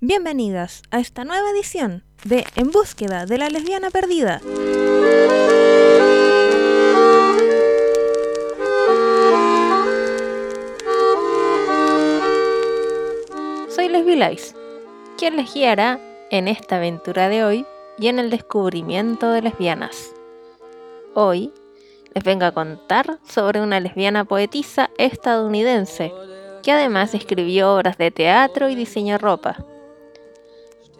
Bienvenidas a esta nueva edición de En búsqueda de la lesbiana perdida. Soy Lesbi Lice, quien les guiará en esta aventura de hoy y en el descubrimiento de lesbianas. Hoy les vengo a contar sobre una lesbiana poetisa estadounidense que además escribió obras de teatro y diseño ropa.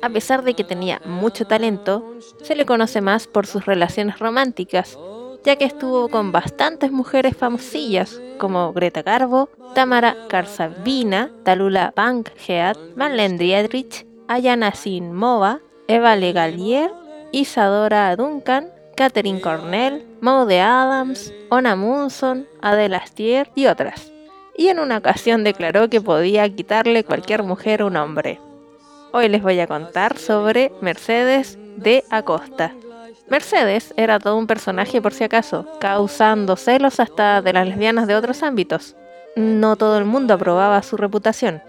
A pesar de que tenía mucho talento, se le conoce más por sus relaciones románticas, ya que estuvo con bastantes mujeres famosillas como Greta Garbo, Tamara Karsavina, Talula Bankhead, Marlene Dietrich, Ayana Sinmova, Eva Legalier, Isadora Duncan, Catherine Cornell, Maude Adams, Ona Munson, Adela Astier y otras. Y en una ocasión declaró que podía quitarle cualquier mujer un hombre. Hoy les voy a contar sobre Mercedes de Acosta. Mercedes era todo un personaje por si acaso, causando celos hasta de las lesbianas de otros ámbitos. No todo el mundo aprobaba su reputación.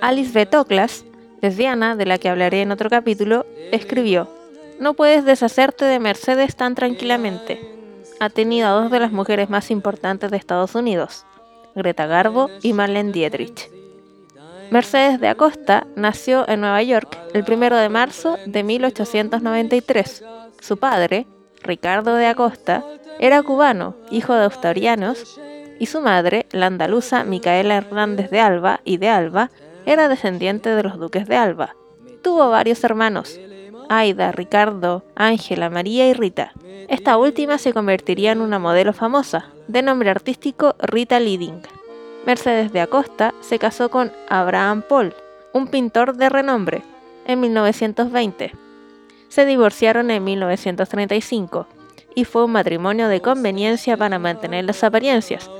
Alice Betoclas, lesbiana de la que hablaré en otro capítulo, escribió, No puedes deshacerte de Mercedes tan tranquilamente. Ha tenido a dos de las mujeres más importantes de Estados Unidos, Greta Garbo y Marlene Dietrich. Mercedes de Acosta nació en Nueva York el 1 de marzo de 1893. Su padre, Ricardo de Acosta, era cubano, hijo de asturianos, y su madre, la andaluza Micaela Hernández de Alba y de Alba, era descendiente de los duques de Alba. Tuvo varios hermanos, Aida, Ricardo, Ángela, María y Rita. Esta última se convertiría en una modelo famosa, de nombre artístico Rita Liding. Mercedes de Acosta se casó con Abraham Paul, un pintor de renombre, en 1920. Se divorciaron en 1935 y fue un matrimonio de conveniencia para mantener las apariencias,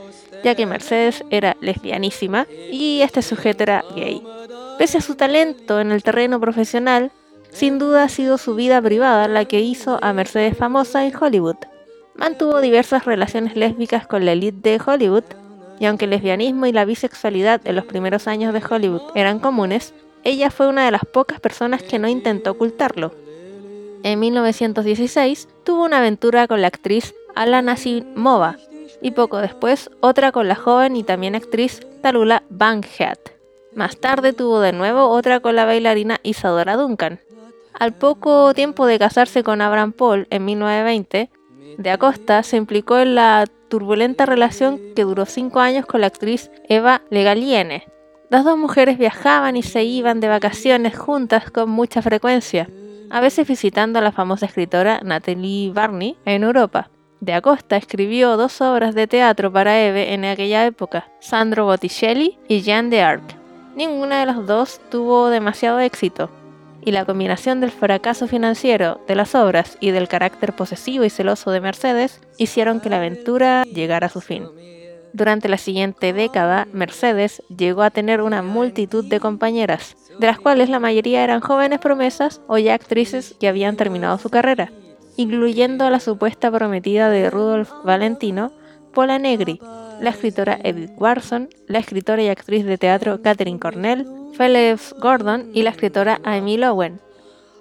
ya que Mercedes era lesbianísima y este sujeto era gay. Pese a su talento en el terreno profesional, sin duda ha sido su vida privada la que hizo a Mercedes famosa en Hollywood. Mantuvo diversas relaciones lésbicas con la élite de Hollywood y aunque el lesbianismo y la bisexualidad en los primeros años de Hollywood eran comunes, ella fue una de las pocas personas que no intentó ocultarlo. En 1916 tuvo una aventura con la actriz Alana Simova y poco después otra con la joven y también actriz Talula Bankhead. Más tarde tuvo de nuevo otra con la bailarina Isadora Duncan. Al poco tiempo de casarse con Abraham Paul en 1920, de Acosta se implicó en la turbulenta relación que duró cinco años con la actriz Eva Legaliene. Las dos mujeres viajaban y se iban de vacaciones juntas con mucha frecuencia, a veces visitando a la famosa escritora Natalie Barney en Europa. De Acosta escribió dos obras de teatro para Eve en aquella época, Sandro Botticelli y Jeanne d'Arc. Ninguna de las dos tuvo demasiado éxito, y la combinación del fracaso financiero de las obras y del carácter posesivo y celoso de Mercedes hicieron que la aventura llegara a su fin. Durante la siguiente década, Mercedes llegó a tener una multitud de compañeras, de las cuales la mayoría eran jóvenes promesas o ya actrices que habían terminado su carrera, incluyendo a la supuesta prometida de Rudolf Valentino, Paula Negri, la escritora Edith Warson, la escritora y actriz de teatro Catherine Cornell, Phyllis Gordon y la escritora Amy Lowen.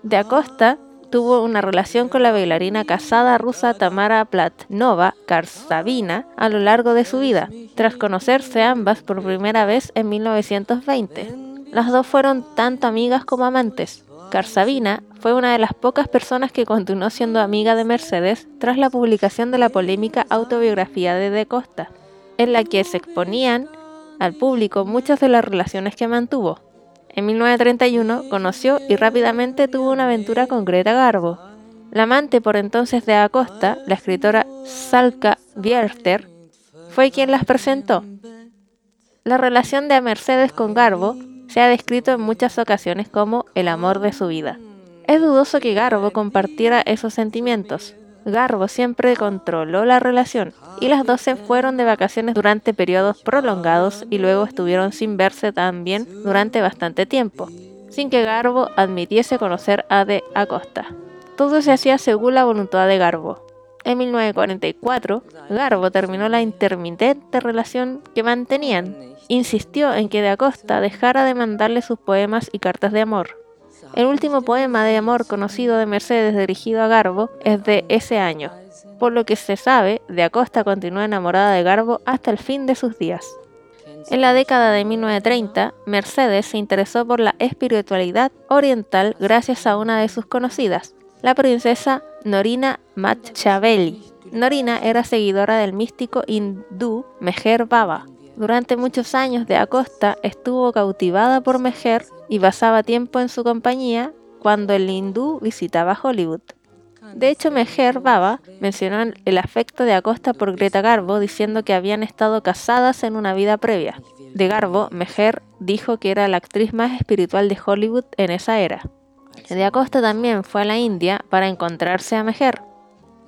De Acosta tuvo una relación con la bailarina casada rusa Tamara Platnova Karsavina a lo largo de su vida, tras conocerse ambas por primera vez en 1920. Las dos fueron tanto amigas como amantes. Karsavina fue una de las pocas personas que continuó siendo amiga de Mercedes tras la publicación de la polémica autobiografía de De Costa, en la que se exponían al público muchas de las relaciones que mantuvo. En 1931 conoció y rápidamente tuvo una aventura con Greta Garbo. La amante por entonces de Acosta, la escritora Salka Bierter, fue quien las presentó. La relación de Mercedes con Garbo se ha descrito en muchas ocasiones como el amor de su vida. Es dudoso que Garbo compartiera esos sentimientos. Garbo siempre controló la relación y las dos se fueron de vacaciones durante periodos prolongados y luego estuvieron sin verse también durante bastante tiempo, sin que Garbo admitiese conocer a De Acosta. Todo se hacía según la voluntad de Garbo. En 1944, Garbo terminó la intermitente relación que mantenían. Insistió en que De Acosta dejara de mandarle sus poemas y cartas de amor. El último poema de amor conocido de Mercedes dirigido a Garbo es de ese año, por lo que se sabe, de Acosta continuó enamorada de Garbo hasta el fin de sus días. En la década de 1930, Mercedes se interesó por la espiritualidad oriental gracias a una de sus conocidas, la princesa Norina Machiavelli. Norina era seguidora del místico hindú Meher Baba, durante muchos años de Acosta estuvo cautivada por Meher y pasaba tiempo en su compañía cuando el hindú visitaba Hollywood. De hecho, Meher Baba mencionó el afecto de Acosta por Greta Garbo diciendo que habían estado casadas en una vida previa. De Garbo, Meher dijo que era la actriz más espiritual de Hollywood en esa era. De Acosta también fue a la India para encontrarse a Meher,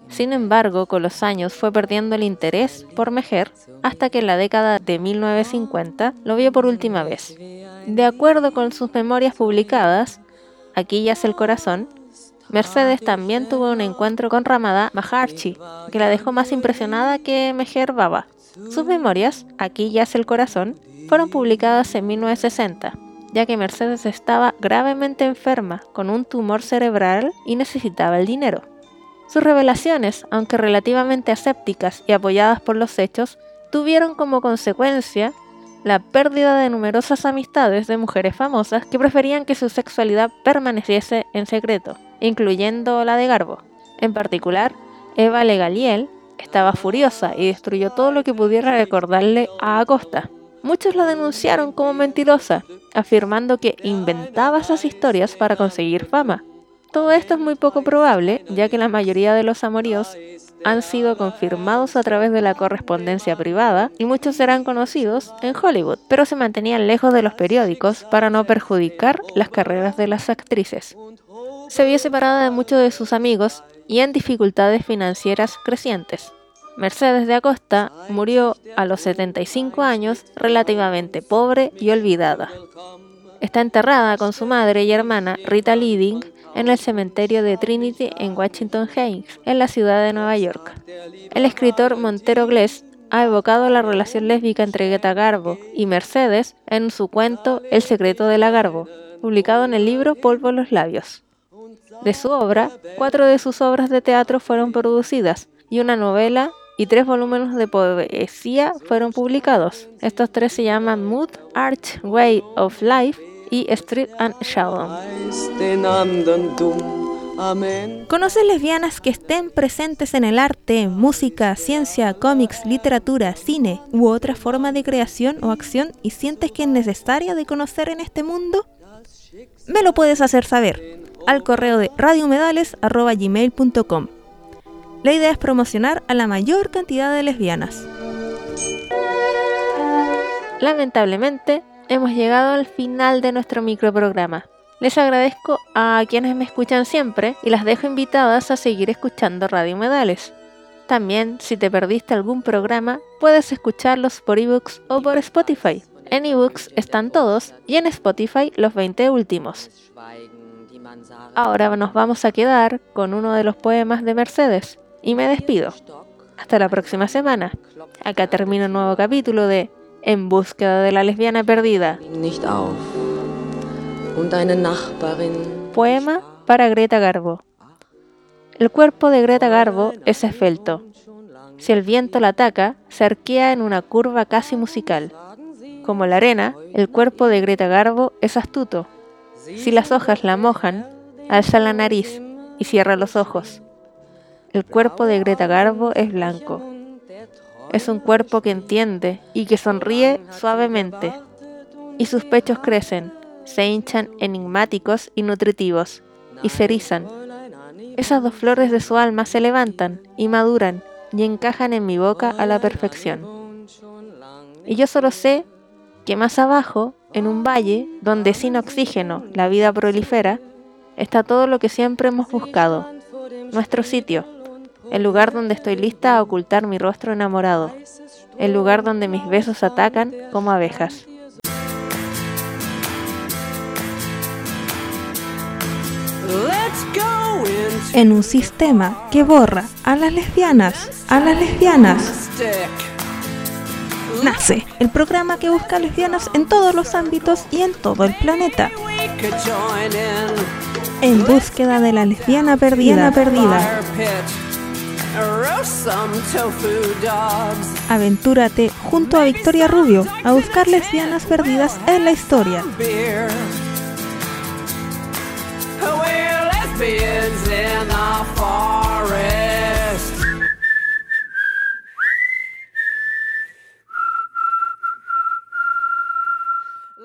sin embargo, con los años fue perdiendo el interés por Mejer hasta que en la década de 1950 lo vio por última vez. De acuerdo con sus memorias publicadas, Aquí yace el corazón, Mercedes también tuvo un encuentro con Ramada Maharshi, que la dejó más impresionada que Meher Baba. Sus memorias, Aquí yace el corazón, fueron publicadas en 1960, ya que Mercedes estaba gravemente enferma con un tumor cerebral y necesitaba el dinero. Sus revelaciones, aunque relativamente asépticas y apoyadas por los hechos, tuvieron como consecuencia la pérdida de numerosas amistades de mujeres famosas que preferían que su sexualidad permaneciese en secreto, incluyendo la de Garbo. En particular, Eva Legaliel estaba furiosa y destruyó todo lo que pudiera recordarle a Acosta. Muchos la denunciaron como mentirosa, afirmando que inventaba esas historias para conseguir fama, todo esto es muy poco probable, ya que la mayoría de los amoríos han sido confirmados a través de la correspondencia privada y muchos serán conocidos en Hollywood, pero se mantenían lejos de los periódicos para no perjudicar las carreras de las actrices. Se vio separada de muchos de sus amigos y en dificultades financieras crecientes. Mercedes de Acosta murió a los 75 años relativamente pobre y olvidada. Está enterrada con su madre y hermana Rita Leading en el cementerio de Trinity en Washington Heights, en la ciudad de Nueva York. El escritor Montero Gless ha evocado la relación lésbica entre Greta Garbo y Mercedes en su cuento El secreto de la Garbo, publicado en el libro Polvo los labios. De su obra, cuatro de sus obras de teatro fueron producidas y una novela y tres volúmenes de poesía fueron publicados. Estos tres se llaman Mood, Arch Way of Life y Street and Shadow. ¿Conoces lesbianas que estén presentes en el arte, música, ciencia, cómics, literatura, cine u otra forma de creación o acción y sientes que es necesaria de conocer en este mundo? Me lo puedes hacer saber al correo de radiomedales.gmail.com. La idea es promocionar a la mayor cantidad de lesbianas. Lamentablemente, hemos llegado al final de nuestro microprograma. Les agradezco a quienes me escuchan siempre y las dejo invitadas a seguir escuchando Radio Medales. También, si te perdiste algún programa, puedes escucharlos por ebooks o por Spotify. En ebooks están todos y en Spotify los 20 últimos. Ahora nos vamos a quedar con uno de los poemas de Mercedes y me despido. Hasta la próxima semana. Acá termina un nuevo capítulo de en búsqueda de la lesbiana perdida. Poema para Greta Garbo. El cuerpo de Greta Garbo es esfelto. Si el viento la ataca, se arquea en una curva casi musical. Como la arena, el cuerpo de Greta Garbo es astuto. Si las hojas la mojan, alza la nariz y cierra los ojos. El cuerpo de Greta Garbo es blanco. Es un cuerpo que entiende y que sonríe suavemente. Y sus pechos crecen, se hinchan enigmáticos y nutritivos, y se erizan. esas dos flores de su alma se levantan y maduran y encajan en mi boca a la perfección. Y yo solo sé que más abajo, en un valle donde sin oxígeno la vida prolifera, está todo lo que siempre hemos buscado, nuestro sitio, el lugar donde estoy lista a ocultar mi rostro enamorado, el lugar donde mis besos atacan como abejas. En un sistema que borra a las lesbianas, a las lesbianas. Nace el programa que busca lesbianas en todos los ámbitos y en todo el planeta. En búsqueda de la lesbiana perdida. perdida. Aventúrate junto a Victoria Rubio a buscar lesbianas perdidas en la historia.